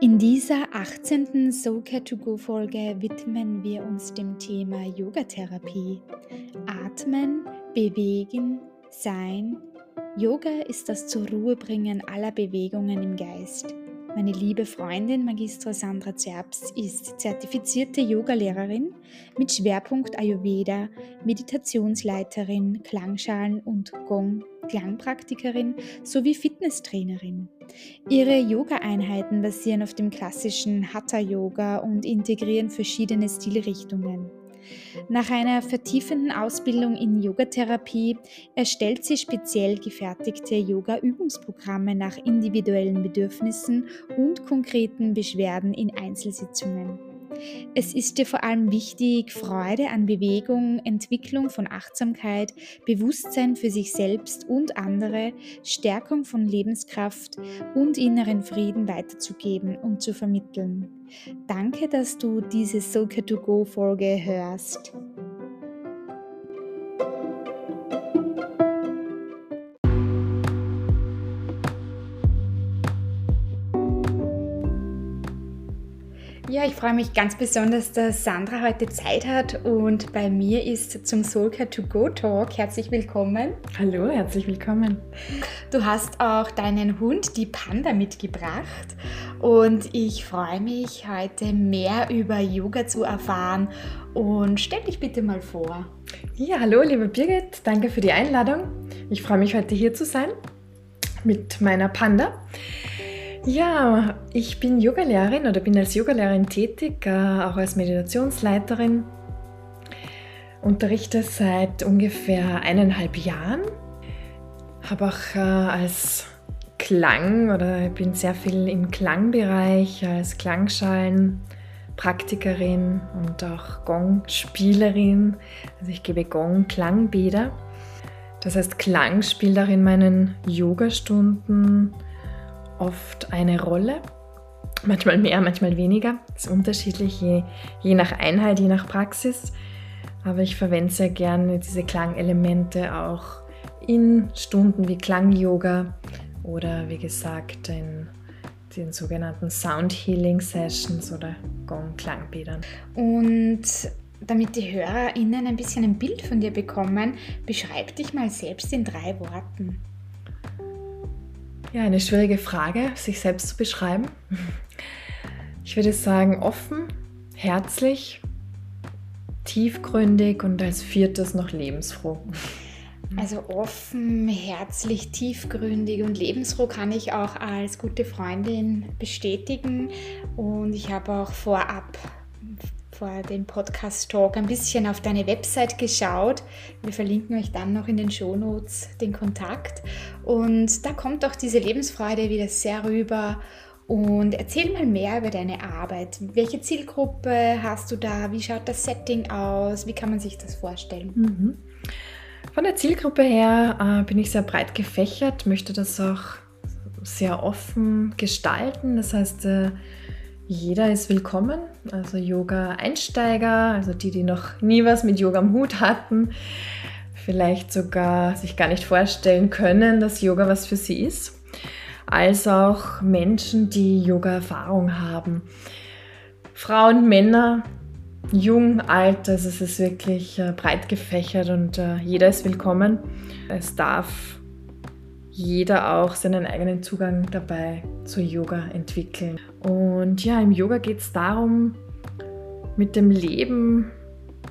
In dieser 18. Soka to Go Folge widmen wir uns dem Thema Yogatherapie. Atmen, bewegen, sein. Yoga ist das zur Ruhe bringen aller Bewegungen im Geist. Meine liebe Freundin Magistra Sandra Zerbst ist zertifizierte Yogalehrerin mit Schwerpunkt Ayurveda, Meditationsleiterin, Klangschalen und Gong, Klangpraktikerin sowie Fitnesstrainerin. Ihre Yoga-Einheiten basieren auf dem klassischen Hatha-Yoga und integrieren verschiedene Stilrichtungen. Nach einer vertiefenden Ausbildung in Yogatherapie erstellt sie speziell gefertigte Yoga-Übungsprogramme nach individuellen Bedürfnissen und konkreten Beschwerden in Einzelsitzungen. Es ist dir vor allem wichtig, Freude an Bewegung, Entwicklung von Achtsamkeit, Bewusstsein für sich selbst und andere, Stärkung von Lebenskraft und inneren Frieden weiterzugeben und zu vermitteln. Danke, dass du diese Soka to Go Folge hörst. Ja, ich freue mich ganz besonders, dass Sandra heute Zeit hat und bei mir ist zum Soulcare to Go Talk. Herzlich willkommen. Hallo, herzlich willkommen. Du hast auch deinen Hund, die Panda, mitgebracht und ich freue mich heute mehr über Yoga zu erfahren und stell dich bitte mal vor. Ja, hallo, liebe Birgit, danke für die Einladung. Ich freue mich heute hier zu sein mit meiner Panda. Ja, ich bin Yogalehrerin oder bin als Yogalehrerin tätig, äh, auch als Meditationsleiterin. Unterrichte seit ungefähr eineinhalb Jahren. Habe auch äh, als Klang oder bin sehr viel im Klangbereich als Klangschalenpraktikerin und auch Gong-Spielerin. Also ich gebe Gong-Klangbäder. Das heißt, Klang spielt auch in meinen Yogastunden oft eine Rolle. Manchmal mehr, manchmal weniger. Das ist unterschiedlich, je, je nach Einheit, je nach Praxis. Aber ich verwende sehr gerne diese Klangelemente auch in Stunden wie Klang-Yoga oder wie gesagt in den sogenannten Sound Healing Sessions oder Gong-Klangbädern. Und damit die HörerInnen ein bisschen ein Bild von dir bekommen, beschreib dich mal selbst in drei Worten. Ja, eine schwierige Frage, sich selbst zu beschreiben. Ich würde sagen, offen, herzlich, tiefgründig und als viertes noch lebensfroh. Also offen, herzlich, tiefgründig und lebensfroh kann ich auch als gute Freundin bestätigen. Und ich habe auch vorab vor dem Podcast-Talk ein bisschen auf deine Website geschaut. Wir verlinken euch dann noch in den Shownotes den Kontakt. Und da kommt auch diese Lebensfreude wieder sehr rüber. Und erzähl mal mehr über deine Arbeit. Welche Zielgruppe hast du da? Wie schaut das Setting aus? Wie kann man sich das vorstellen? Mhm. Von der Zielgruppe her äh, bin ich sehr breit gefächert, möchte das auch sehr offen gestalten. Das heißt, äh, jeder ist willkommen, also Yoga-Einsteiger, also die, die noch nie was mit Yoga am Hut hatten, vielleicht sogar sich gar nicht vorstellen können, dass Yoga was für sie ist, als auch Menschen, die Yoga-Erfahrung haben. Frauen, Männer, jung, alt, also es ist wirklich äh, breit gefächert und äh, jeder ist willkommen. Es darf jeder auch seinen eigenen Zugang dabei zu Yoga entwickeln. Und ja, im Yoga geht es darum, mit dem Leben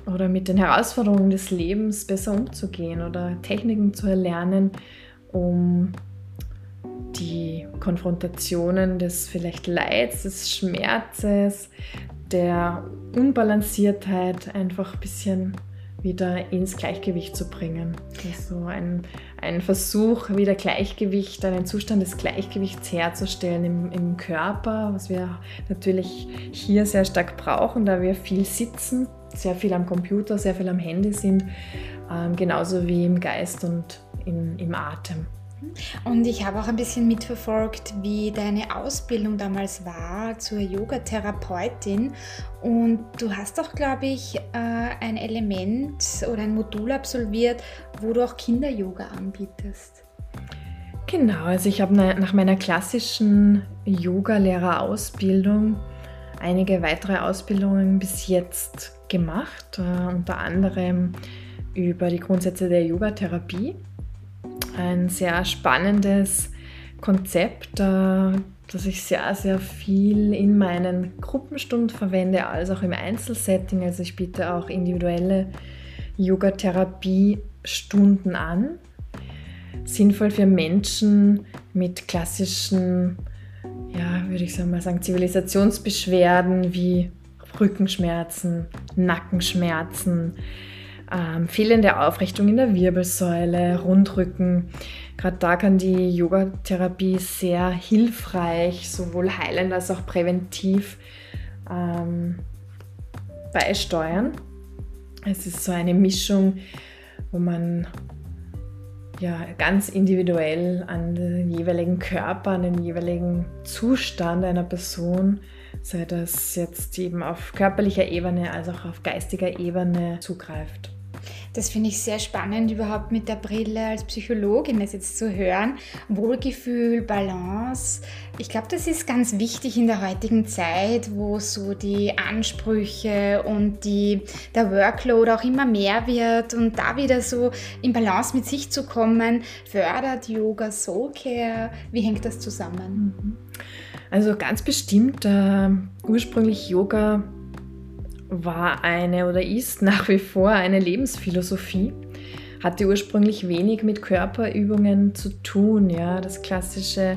oder mit den Herausforderungen des Lebens besser umzugehen oder Techniken zu erlernen, um die Konfrontationen des vielleicht Leids, des Schmerzes, der Unbalanciertheit einfach ein bisschen wieder ins Gleichgewicht zu bringen. Also ein, ein Versuch, wieder Gleichgewicht, einen Zustand des Gleichgewichts herzustellen im, im Körper, was wir natürlich hier sehr stark brauchen, da wir viel sitzen, sehr viel am Computer, sehr viel am Handy sind, ähm, genauso wie im Geist und in, im Atem. Und ich habe auch ein bisschen mitverfolgt, wie deine Ausbildung damals war zur Yoga-Therapeutin. Und du hast auch, glaube ich, äh, ein Element oder ein Modul absolviert, wo du auch Kinder-Yoga anbietest. Genau, also ich habe nach meiner klassischen Yoga-Lehrerausbildung einige weitere Ausbildungen bis jetzt gemacht, äh, unter anderem über die Grundsätze der Yoga-Therapie ein sehr spannendes Konzept, äh, das ich sehr, sehr viel in meinen Gruppenstunden verwende, als auch im Einzelsetting. Also ich biete auch individuelle Yoga-Therapie-Stunden an. Sinnvoll für Menschen mit klassischen, ja, würde ich mal sagen, Zivilisationsbeschwerden wie Rückenschmerzen, Nackenschmerzen, ähm, fehlende Aufrichtung in der Wirbelsäule, Rundrücken. Gerade da kann die Yogatherapie sehr hilfreich, sowohl heilend als auch präventiv ähm, beisteuern. Es ist so eine Mischung, wo man ja, ganz individuell an den jeweiligen Körper, an den jeweiligen Zustand einer Person, sei das jetzt eben auf körperlicher Ebene als auch auf geistiger Ebene zugreift. Das finde ich sehr spannend, überhaupt mit der Brille als Psychologin das jetzt zu hören. Wohlgefühl, Balance. Ich glaube, das ist ganz wichtig in der heutigen Zeit, wo so die Ansprüche und die, der Workload auch immer mehr wird und da wieder so in Balance mit sich zu kommen, fördert Yoga Soul Care. Wie hängt das zusammen? Mhm. Also ganz bestimmt, äh, ursprünglich Yoga war eine oder ist nach wie vor eine Lebensphilosophie. Hatte ursprünglich wenig mit Körperübungen zu tun. Ja. Das, klassische,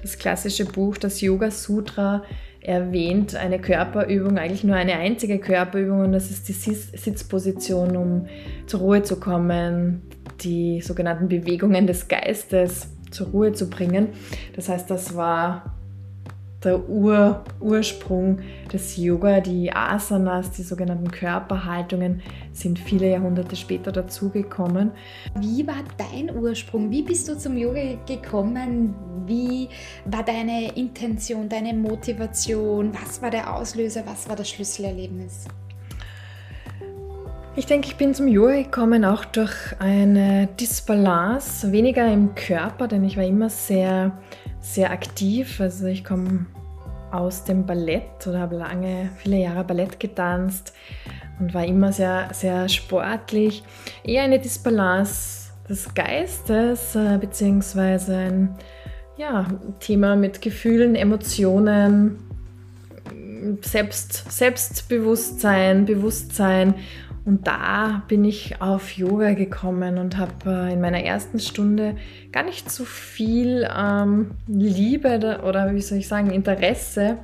das klassische Buch, das Yoga Sutra, erwähnt eine Körperübung, eigentlich nur eine einzige Körperübung und das ist die Sitzposition, um zur Ruhe zu kommen, die sogenannten Bewegungen des Geistes zur Ruhe zu bringen. Das heißt, das war der Ur Ursprung des Yoga. Die Asanas, die sogenannten Körperhaltungen, sind viele Jahrhunderte später dazugekommen. Wie war dein Ursprung? Wie bist du zum Yoga gekommen? Wie war deine Intention, deine Motivation? Was war der Auslöser? Was war das Schlüsselerlebnis? Ich denke, ich bin zum Yoga gekommen auch durch eine Disbalance, weniger im Körper, denn ich war immer sehr sehr aktiv. Also ich komme aus dem Ballett oder habe lange, viele Jahre Ballett getanzt und war immer sehr, sehr sportlich. Eher eine Disbalance des Geistes, äh, beziehungsweise ein ja, Thema mit Gefühlen, Emotionen, Selbst, Selbstbewusstsein, Bewusstsein und da bin ich auf Yoga gekommen und habe äh, in meiner ersten Stunde gar nicht so viel ähm, Liebe oder wie soll ich sagen, Interesse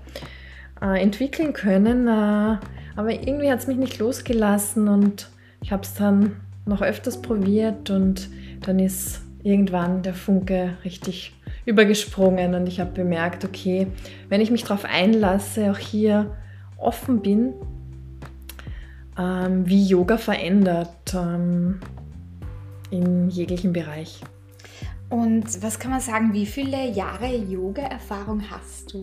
äh, entwickeln können. Äh, aber irgendwie hat es mich nicht losgelassen und ich habe es dann noch öfters probiert und dann ist irgendwann der Funke richtig übergesprungen und ich habe bemerkt, okay, wenn ich mich darauf einlasse, auch hier offen bin, ähm, wie Yoga verändert ähm, in jeglichem Bereich. Und was kann man sagen, wie viele Jahre Yoga-Erfahrung hast du?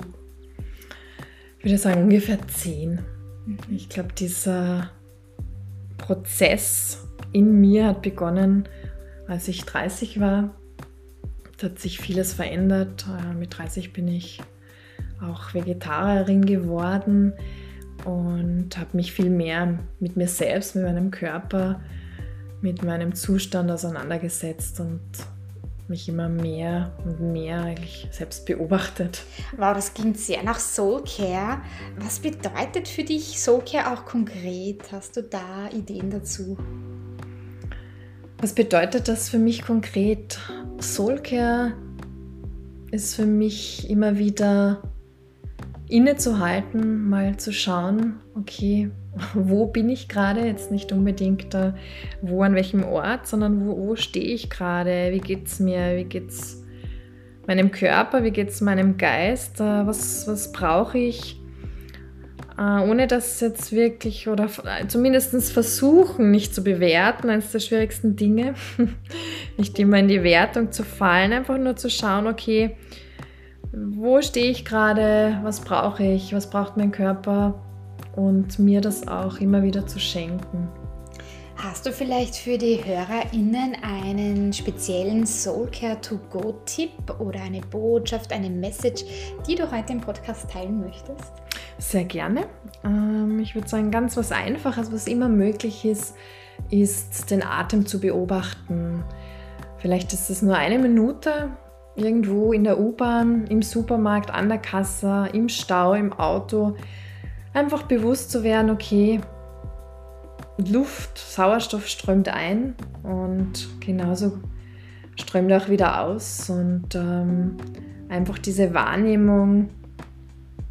Ich würde sagen ungefähr zehn. Mhm. Ich glaube, dieser Prozess in mir hat begonnen, als ich 30 war. Da hat sich vieles verändert. Äh, mit 30 bin ich auch Vegetarierin geworden und habe mich viel mehr mit mir selbst, mit meinem Körper, mit meinem Zustand auseinandergesetzt und mich immer mehr und mehr eigentlich selbst beobachtet. Wow, das klingt sehr nach Soulcare. Was bedeutet für dich Soulcare auch konkret? Hast du da Ideen dazu? Was bedeutet das für mich konkret? Soulcare ist für mich immer wieder innezuhalten, mal zu schauen, okay, wo bin ich gerade? Jetzt nicht unbedingt äh, wo an welchem Ort, sondern wo, wo stehe ich gerade? Wie geht es mir? Wie geht es meinem Körper? Wie geht es meinem Geist? Äh, was was brauche ich? äh, ohne das jetzt wirklich oder zumindest versuchen, nicht zu bewerten, eines der schwierigsten Dinge, nicht immer in die Wertung zu fallen, einfach nur zu schauen, okay, wo stehe ich gerade, was brauche ich, was braucht mein Körper und mir das auch immer wieder zu schenken. Hast du vielleicht für die HörerInnen einen speziellen Soulcare to Go Tipp oder eine Botschaft, eine Message, die du heute im Podcast teilen möchtest? Sehr gerne. Ähm, ich würde sagen, ganz was Einfaches, was immer möglich ist, ist den Atem zu beobachten. Vielleicht ist es nur eine Minute irgendwo in der U-Bahn, im Supermarkt, an der Kasse, im Stau, im Auto. Einfach bewusst zu werden, okay, Luft, Sauerstoff strömt ein und genauso strömt auch wieder aus. Und ähm, einfach diese Wahrnehmung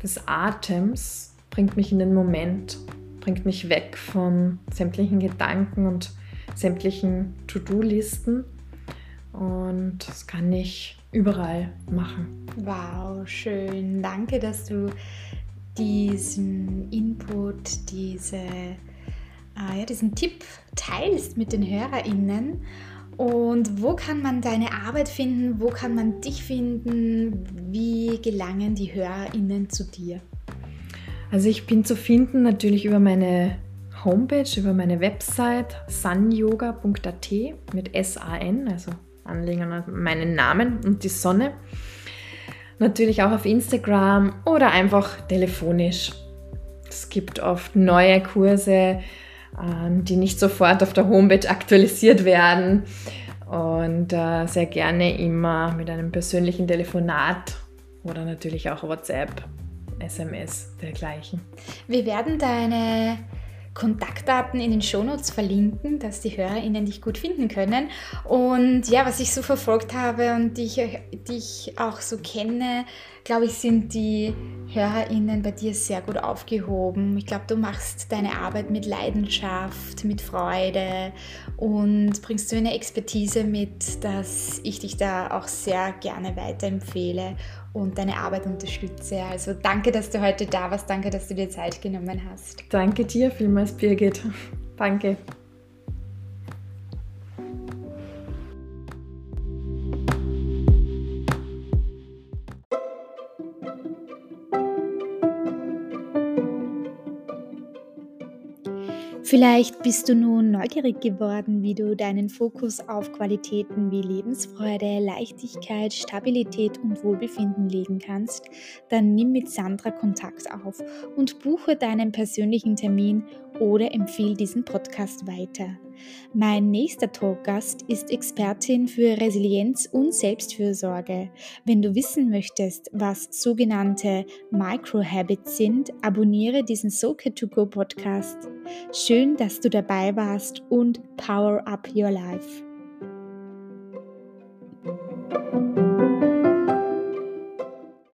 des Atems bringt mich in den Moment, bringt mich weg von sämtlichen Gedanken und sämtlichen To-Do-Listen. Und das kann ich überall machen. Wow, schön. Danke, dass du diesen Input, diese äh, ja, diesen Tipp teilst mit den HörerInnen. Und wo kann man deine Arbeit finden? Wo kann man dich finden? Wie gelangen die HörerInnen zu dir? Also ich bin zu finden natürlich über meine Homepage, über meine Website sunyoga.at mit S-A-N, also Anlegen an meinen Namen und die Sonne. Natürlich auch auf Instagram oder einfach telefonisch. Es gibt oft neue Kurse, ähm, die nicht sofort auf der Homepage aktualisiert werden und äh, sehr gerne immer mit einem persönlichen Telefonat oder natürlich auch WhatsApp, SMS dergleichen. Wir werden deine Kontaktdaten in den Shownotes verlinken, dass die HörerInnen dich gut finden können. Und ja, was ich so verfolgt habe und die ich, die ich auch so kenne, glaube ich, sind die HörerInnen bei dir sehr gut aufgehoben. Ich glaube, du machst deine Arbeit mit Leidenschaft, mit Freude und bringst du eine Expertise mit, dass ich dich da auch sehr gerne weiterempfehle und deine Arbeit unterstütze. Also danke, dass du heute da warst. Danke, dass du dir Zeit genommen hast. Danke dir vielmals, Birgit. Danke. Vielleicht bist du nun neugierig geworden, wie du deinen Fokus auf Qualitäten wie Lebensfreude, Leichtigkeit, Stabilität und Wohlbefinden legen kannst. Dann nimm mit Sandra Kontakt auf und buche deinen persönlichen Termin oder empfehle diesen Podcast weiter. Mein nächster Talkgast ist Expertin für Resilienz und Selbstfürsorge. Wenn du wissen möchtest, was sogenannte Microhabits sind, abonniere diesen Soka to Go Podcast. Schön, dass du dabei warst und power up your life.